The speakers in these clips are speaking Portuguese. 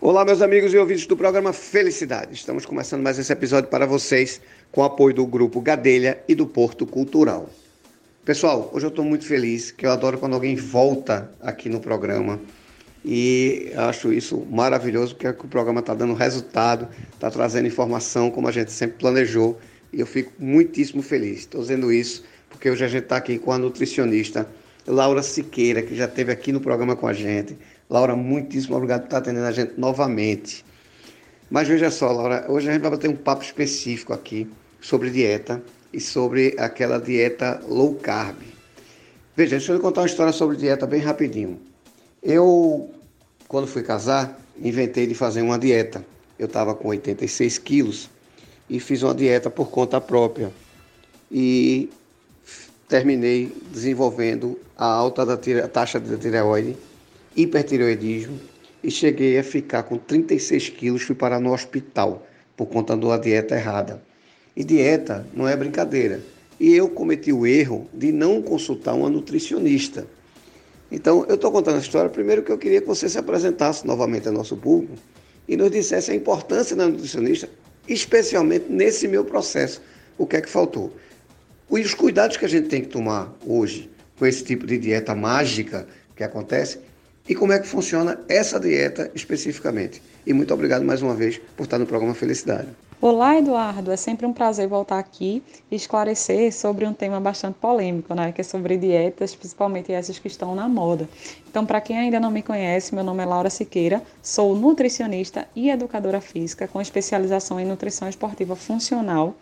Olá, meus amigos e ouvintes do programa Felicidade. Estamos começando mais esse episódio para vocês com o apoio do Grupo Gadelha e do Porto Cultural. Pessoal, hoje eu estou muito feliz, que eu adoro quando alguém volta aqui no programa e acho isso maravilhoso, porque é o programa está dando resultado, está trazendo informação como a gente sempre planejou e eu fico muitíssimo feliz. Estou dizendo isso porque hoje a gente está aqui com a nutricionista Laura Siqueira, que já esteve aqui no programa com a gente Laura, muitíssimo obrigado por estar atendendo a gente novamente. Mas veja só, Laura, hoje a gente vai bater um papo específico aqui sobre dieta e sobre aquela dieta low carb. Veja, deixa eu contar uma história sobre dieta bem rapidinho. Eu, quando fui casar, inventei de fazer uma dieta. Eu estava com 86 quilos e fiz uma dieta por conta própria. E terminei desenvolvendo a alta da taxa de tireoide hipertireoidismo e cheguei a ficar com 36 quilos, fui parar no hospital por conta de uma dieta errada. E dieta não é brincadeira. E eu cometi o erro de não consultar uma nutricionista. Então, eu estou contando a história primeiro que eu queria que você se apresentasse novamente ao nosso público e nos dissesse a importância da nutricionista, especialmente nesse meu processo. O que é que faltou? Os cuidados que a gente tem que tomar hoje com esse tipo de dieta mágica que acontece e como é que funciona essa dieta especificamente. E muito obrigado mais uma vez por estar no programa Felicidade. Olá, Eduardo. É sempre um prazer voltar aqui e esclarecer sobre um tema bastante polêmico, né? Que é sobre dietas, principalmente essas que estão na moda. Então, para quem ainda não me conhece, meu nome é Laura Siqueira, sou nutricionista e educadora física com especialização em nutrição esportiva funcional.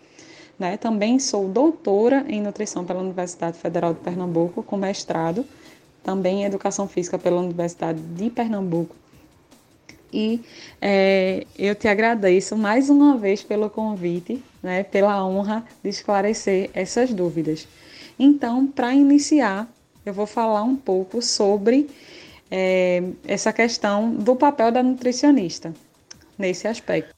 Né? Também sou doutora em nutrição pela Universidade Federal de Pernambuco, com mestrado também em Educação Física pela Universidade de Pernambuco. E é, eu te agradeço mais uma vez pelo convite, né, pela honra de esclarecer essas dúvidas. Então, para iniciar, eu vou falar um pouco sobre é, essa questão do papel da nutricionista nesse aspecto.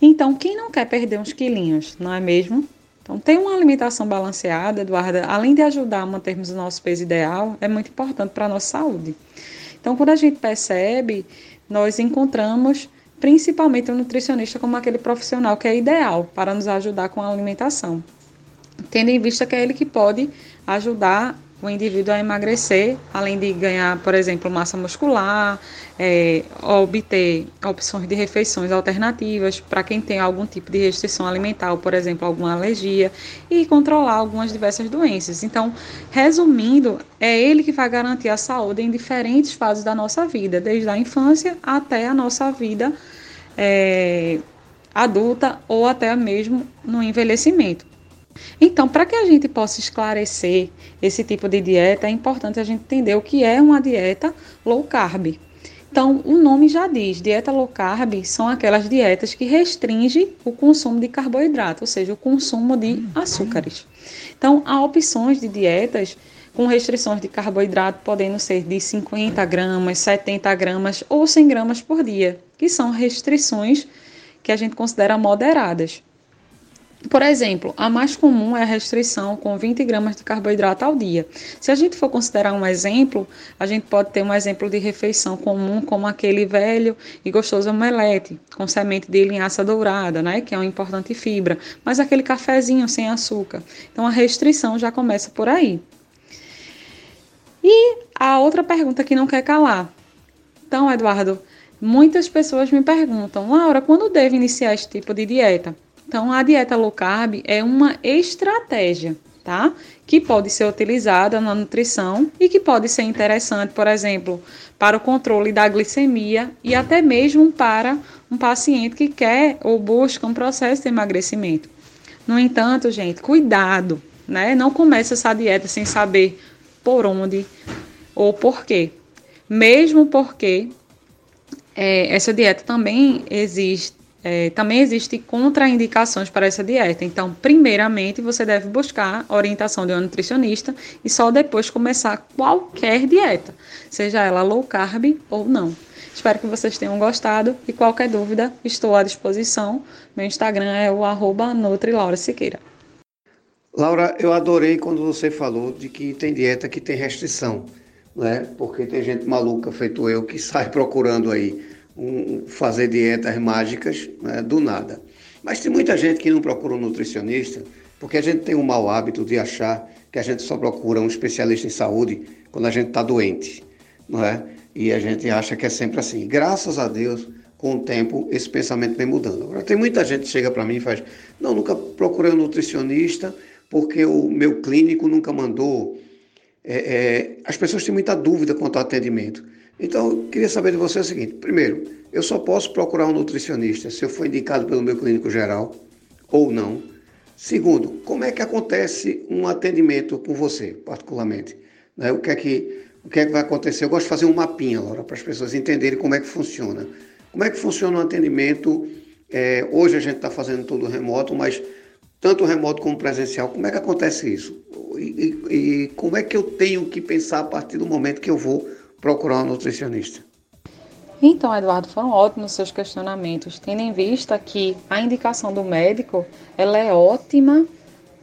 Então, quem não quer perder uns quilinhos, não é mesmo? Então, ter uma alimentação balanceada, Eduarda, além de ajudar a mantermos o nosso peso ideal, é muito importante para a nossa saúde. Então, quando a gente percebe, nós encontramos principalmente o nutricionista como aquele profissional que é ideal para nos ajudar com a alimentação, tendo em vista que é ele que pode ajudar o indivíduo a emagrecer, além de ganhar, por exemplo, massa muscular, é, obter opções de refeições alternativas para quem tem algum tipo de restrição alimentar, por exemplo, alguma alergia, e controlar algumas diversas doenças. Então, resumindo, é ele que vai garantir a saúde em diferentes fases da nossa vida, desde a infância até a nossa vida é, adulta ou até mesmo no envelhecimento. Então, para que a gente possa esclarecer esse tipo de dieta, é importante a gente entender o que é uma dieta low carb. Então, o nome já diz, dieta low carb são aquelas dietas que restringem o consumo de carboidrato, ou seja, o consumo de açúcares. Então, há opções de dietas com restrições de carboidrato podendo ser de 50 gramas, 70 gramas ou 100 gramas por dia, que são restrições que a gente considera moderadas. Por exemplo, a mais comum é a restrição com 20 gramas de carboidrato ao dia. Se a gente for considerar um exemplo, a gente pode ter um exemplo de refeição comum, como aquele velho e gostoso omelete, com semente de linhaça dourada, né, que é uma importante fibra, mas aquele cafezinho sem açúcar. Então a restrição já começa por aí. E a outra pergunta que não quer calar. Então, Eduardo, muitas pessoas me perguntam, Laura, quando devo iniciar esse tipo de dieta? Então, a dieta low carb é uma estratégia, tá? Que pode ser utilizada na nutrição e que pode ser interessante, por exemplo, para o controle da glicemia e até mesmo para um paciente que quer ou busca um processo de emagrecimento. No entanto, gente, cuidado, né? Não comece essa dieta sem saber por onde ou por quê. Mesmo porque é, essa dieta também existe é, também existe contraindicações para essa dieta. Então, primeiramente, você deve buscar orientação de um nutricionista e só depois começar qualquer dieta, seja ela low carb ou não. Espero que vocês tenham gostado e qualquer dúvida, estou à disposição. Meu Instagram é o arroba Siqueira. Laura, eu adorei quando você falou de que tem dieta que tem restrição, né? Porque tem gente maluca feito eu que sai procurando aí um, fazer dietas mágicas né, do nada. Mas tem muita gente que não procura um nutricionista porque a gente tem um mau hábito de achar que a gente só procura um especialista em saúde quando a gente está doente, não é? E a gente acha que é sempre assim. Graças a Deus, com o tempo, esse pensamento vem mudando. Agora, tem muita gente que chega para mim e faz: Não, nunca procurei um nutricionista porque o meu clínico nunca mandou. É, é, as pessoas têm muita dúvida quanto ao atendimento. Então, eu queria saber de você o seguinte: primeiro, eu só posso procurar um nutricionista se eu for indicado pelo meu clínico geral ou não. Segundo, como é que acontece um atendimento com você, particularmente? Né? O, que é que, o que é que vai acontecer? Eu gosto de fazer um mapinha, Laura, para as pessoas entenderem como é que funciona. Como é que funciona um atendimento? É, hoje a gente está fazendo tudo remoto, mas tanto remoto como presencial, como é que acontece isso? E, e, e como é que eu tenho que pensar a partir do momento que eu vou procurar um nutricionista? Então, Eduardo, foram ótimos seus questionamentos, tendo em vista que a indicação do médico ela é ótima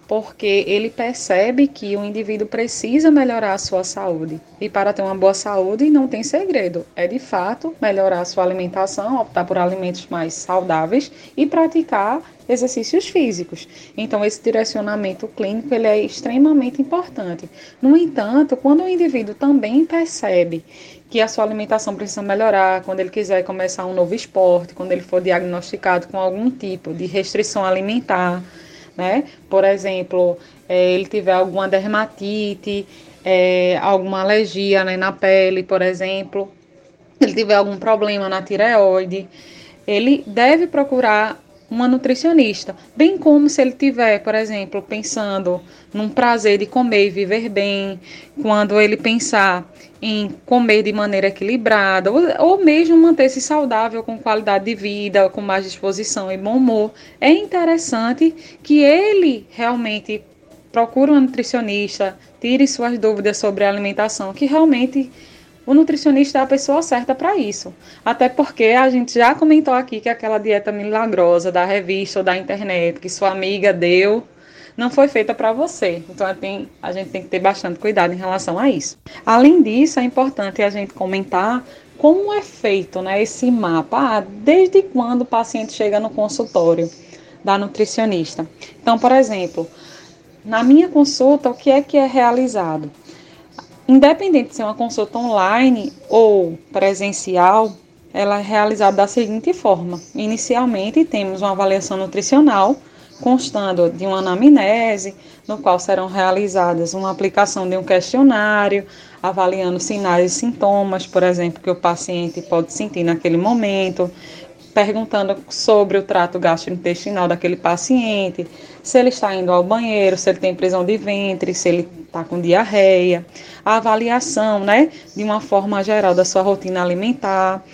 porque ele percebe que o indivíduo precisa melhorar a sua saúde. E para ter uma boa saúde não tem segredo, é de fato melhorar a sua alimentação, optar por alimentos mais saudáveis e praticar exercícios físicos. Então esse direcionamento clínico ele é extremamente importante. No entanto, quando o indivíduo também percebe que a sua alimentação precisa melhorar, quando ele quiser começar um novo esporte, quando ele for diagnosticado com algum tipo de restrição alimentar, né? Por exemplo, é, ele tiver alguma dermatite, é, alguma alergia né, na pele, por exemplo, ele tiver algum problema na tireoide, ele deve procurar uma nutricionista, bem como se ele tiver, por exemplo, pensando num prazer de comer e viver bem, quando ele pensar em comer de maneira equilibrada, ou, ou mesmo manter-se saudável com qualidade de vida, com mais disposição e bom humor, é interessante que ele realmente procure uma nutricionista, tire suas dúvidas sobre alimentação, que realmente o nutricionista é a pessoa certa para isso. Até porque a gente já comentou aqui que aquela dieta milagrosa da revista ou da internet que sua amiga deu não foi feita para você. Então a gente tem que ter bastante cuidado em relação a isso. Além disso, é importante a gente comentar como é feito né, esse mapa, ah, desde quando o paciente chega no consultório da nutricionista. Então, por exemplo, na minha consulta, o que é que é realizado? Independente de ser uma consulta online ou presencial, ela é realizada da seguinte forma: inicialmente temos uma avaliação nutricional, constando de uma anamnese, no qual serão realizadas uma aplicação de um questionário, avaliando sinais e sintomas, por exemplo, que o paciente pode sentir naquele momento, perguntando sobre o trato gastrointestinal daquele paciente, se ele está indo ao banheiro, se ele tem prisão de ventre, se ele está com diarreia, a avaliação, né, de uma forma geral da sua rotina alimentar,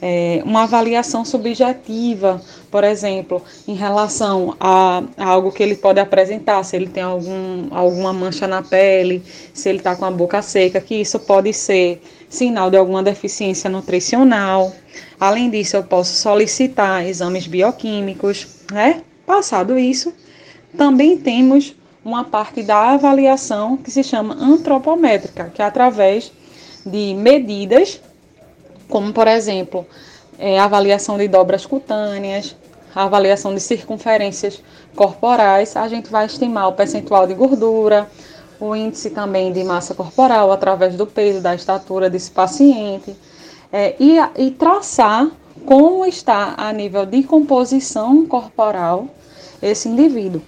é, uma avaliação subjetiva, por exemplo, em relação a, a, algo que ele pode apresentar, se ele tem algum, alguma mancha na pele, se ele está com a boca seca, que isso pode ser sinal de alguma deficiência nutricional. Além disso, eu posso solicitar exames bioquímicos, né? Passado isso, também temos uma parte da avaliação que se chama antropométrica, que é através de medidas, como por exemplo, é, avaliação de dobras cutâneas, avaliação de circunferências corporais, a gente vai estimar o percentual de gordura, o índice também de massa corporal através do peso, da estatura desse paciente, é, e, e traçar como está a nível de composição corporal esse indivíduo.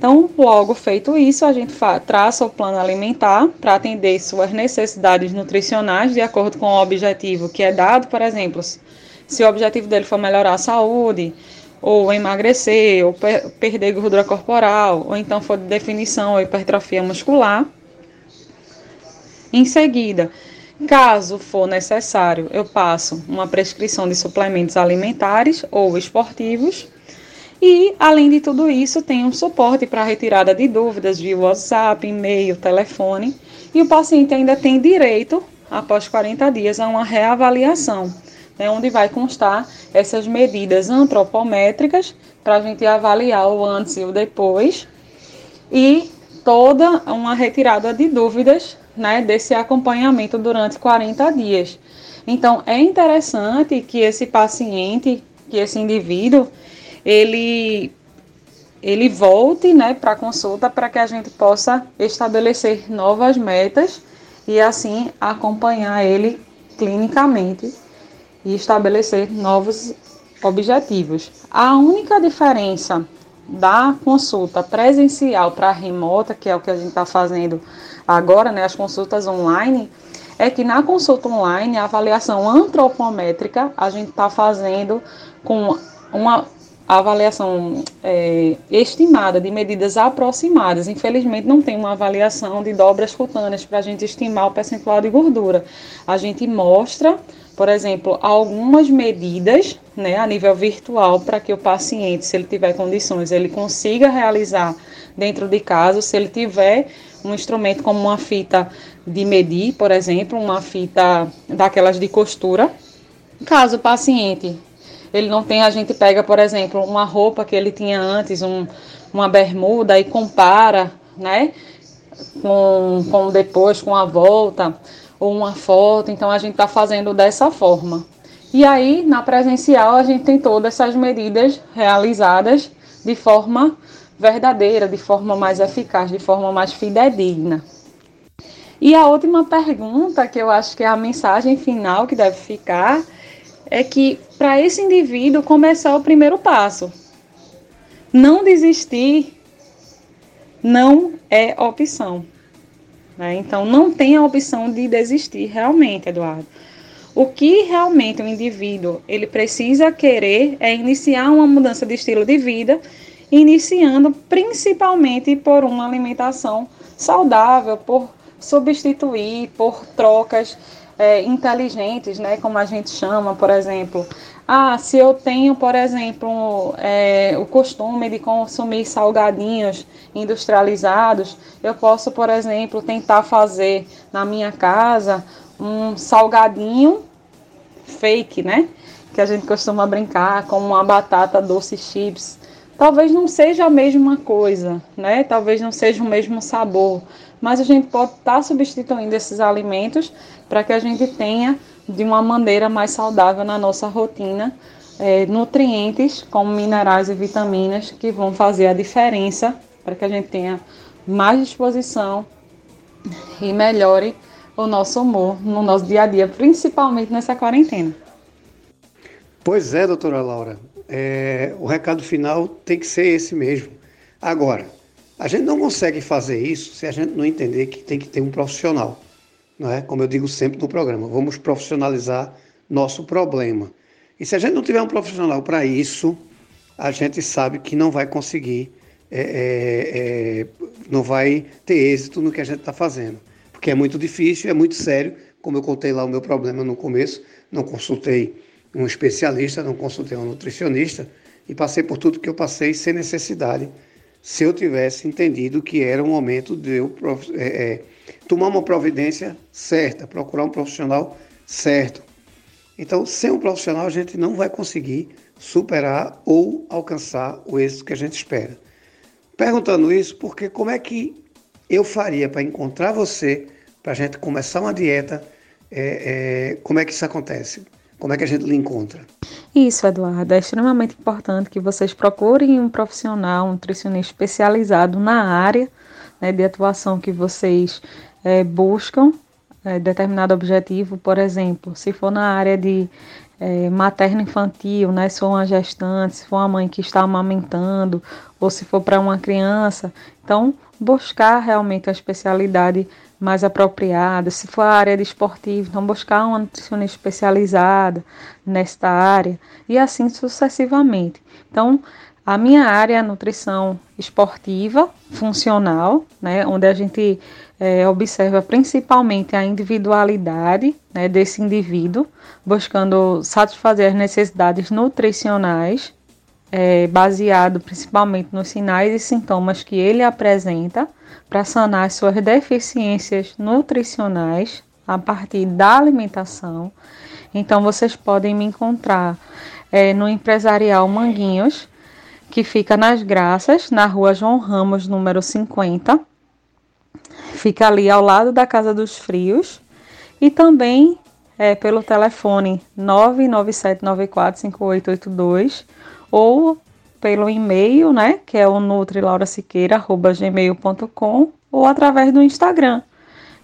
Então, logo feito isso, a gente traça o plano alimentar para atender suas necessidades nutricionais de acordo com o objetivo que é dado, por exemplo, se o objetivo dele for melhorar a saúde, ou emagrecer, ou per perder gordura corporal, ou então for de definição ou hipertrofia muscular. Em seguida, caso for necessário, eu passo uma prescrição de suplementos alimentares ou esportivos e, além de tudo isso, tem um suporte para retirada de dúvidas via WhatsApp, e-mail, telefone. E o paciente ainda tem direito, após 40 dias, a uma reavaliação, né, onde vai constar essas medidas antropométricas para a gente avaliar o antes e o depois. E toda uma retirada de dúvidas né, desse acompanhamento durante 40 dias. Então, é interessante que esse paciente, que esse indivíduo, ele ele volte né, para a consulta para que a gente possa estabelecer novas metas e assim acompanhar ele clinicamente e estabelecer novos objetivos. A única diferença da consulta presencial para remota, que é o que a gente está fazendo agora, né, as consultas online, é que na consulta online, a avaliação antropométrica, a gente está fazendo com uma avaliação é, estimada de medidas aproximadas. Infelizmente, não tem uma avaliação de dobras cutâneas para a gente estimar o percentual de gordura. A gente mostra por exemplo, algumas medidas né, a nível virtual para que o paciente, se ele tiver condições, ele consiga realizar dentro de casa, se ele tiver um instrumento como uma fita de medir, por exemplo, uma fita daquelas de costura. Caso o paciente ele não tenha, a gente pega, por exemplo, uma roupa que ele tinha antes, um, uma bermuda e compara, né, com, com depois, com a volta ou uma foto, então a gente está fazendo dessa forma. E aí, na presencial, a gente tem todas essas medidas realizadas de forma verdadeira, de forma mais eficaz, de forma mais fidedigna. E a última pergunta, que eu acho que é a mensagem final que deve ficar, é que para esse indivíduo começar o primeiro passo. Não desistir não é opção. Né? Então, não tem a opção de desistir realmente, Eduardo. O que realmente o indivíduo ele precisa querer é iniciar uma mudança de estilo de vida, iniciando principalmente por uma alimentação saudável, por substituir por trocas é, inteligentes, né, como a gente chama, por exemplo, ah, se eu tenho, por exemplo, é, o costume de consumir salgadinhos industrializados, eu posso, por exemplo, tentar fazer na minha casa um salgadinho fake, né? Que a gente costuma brincar com uma batata doce chips. Talvez não seja a mesma coisa, né? Talvez não seja o mesmo sabor, mas a gente pode estar tá substituindo esses alimentos para que a gente tenha de uma maneira mais saudável na nossa rotina é, nutrientes como minerais e vitaminas que vão fazer a diferença para que a gente tenha mais disposição e melhore o nosso humor no nosso dia a dia, principalmente nessa quarentena. Pois é, doutora Laura. É, o recado final tem que ser esse mesmo. Agora, a gente não consegue fazer isso se a gente não entender que tem que ter um profissional não é? como eu digo sempre no programa, vamos profissionalizar nosso problema. E se a gente não tiver um profissional para isso, a gente sabe que não vai conseguir, é, é, é, não vai ter êxito no que a gente está fazendo. Porque é muito difícil, é muito sério, como eu contei lá o meu problema no começo, não consultei um especialista, não consultei um nutricionista e passei por tudo que eu passei sem necessidade, se eu tivesse entendido que era um momento de eu é, é, tomar uma providência certa, procurar um profissional certo. Então, sem um profissional, a gente não vai conseguir superar ou alcançar o êxito que a gente espera. Perguntando isso, porque como é que eu faria para encontrar você, para a gente começar uma dieta? É, é, como é que isso acontece? Como é que a gente lhe encontra? Isso, Eduardo. É extremamente importante que vocês procurem um profissional, um nutricionista especializado na área né, de atuação que vocês é, buscam é, determinado objetivo, por exemplo, se for na área de é, materno-infantil, né, se for uma gestante, se for uma mãe que está amamentando, ou se for para uma criança, então buscar realmente a especialidade mais apropriada. Se for a área de esportivo, então buscar uma nutricionista especializada nesta área e assim sucessivamente. Então, a minha área é a nutrição esportiva, funcional, né, onde a gente é, observa principalmente a individualidade né, desse indivíduo, buscando satisfazer as necessidades nutricionais, é, baseado principalmente nos sinais e sintomas que ele apresenta, para sanar suas deficiências nutricionais a partir da alimentação. Então, vocês podem me encontrar é, no Empresarial Manguinhos, que fica nas Graças, na rua João Ramos, número 50 fica ali ao lado da Casa dos Frios, e também é, pelo telefone 997945882 ou pelo e-mail, né, que é o nutrilaurasiqueira.gmail.com ou através do Instagram,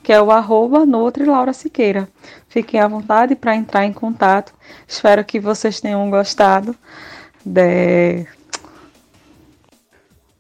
que é o arroba nutrilaurasiqueira. Fiquem à vontade para entrar em contato. Espero que vocês tenham gostado. De...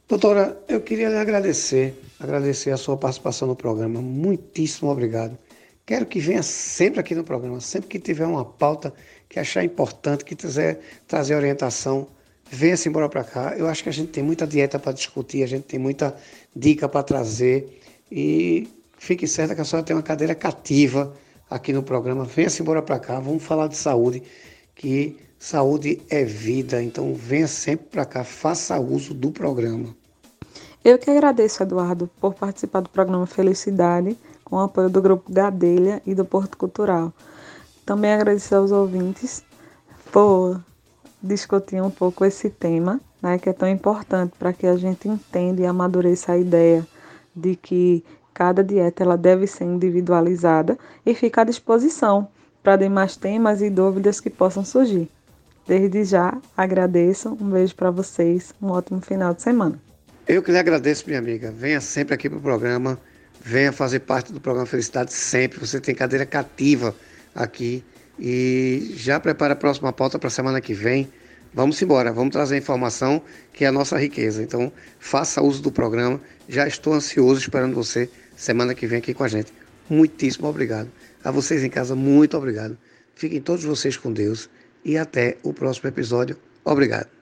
Doutora, eu queria lhe agradecer, agradecer a sua participação no programa. Muitíssimo obrigado. Quero que venha sempre aqui no programa, sempre que tiver uma pauta que achar importante, que quiser trazer orientação, venha-se embora para cá. Eu acho que a gente tem muita dieta para discutir, a gente tem muita dica para trazer e fique certa que a senhora tem uma cadeira cativa aqui no programa. Venha-se embora para cá, vamos falar de saúde, que saúde é vida. Então venha sempre para cá, faça uso do programa. Eu que agradeço, Eduardo, por participar do programa Felicidade, com o apoio do Grupo Gadelha e do Porto Cultural. Também agradecer aos ouvintes por discutir um pouco esse tema, né, que é tão importante para que a gente entenda e amadureça a ideia de que cada dieta ela deve ser individualizada e fica à disposição para demais temas e dúvidas que possam surgir. Desde já, agradeço, um beijo para vocês, um ótimo final de semana. Eu que lhe agradeço, minha amiga. Venha sempre aqui para o programa, venha fazer parte do programa Felicidade sempre. Você tem cadeira cativa aqui e já prepara a próxima pauta para a semana que vem. Vamos embora, vamos trazer informação que é a nossa riqueza. Então, faça uso do programa. Já estou ansioso esperando você semana que vem aqui com a gente. Muitíssimo obrigado. A vocês em casa, muito obrigado. Fiquem todos vocês com Deus e até o próximo episódio. Obrigado.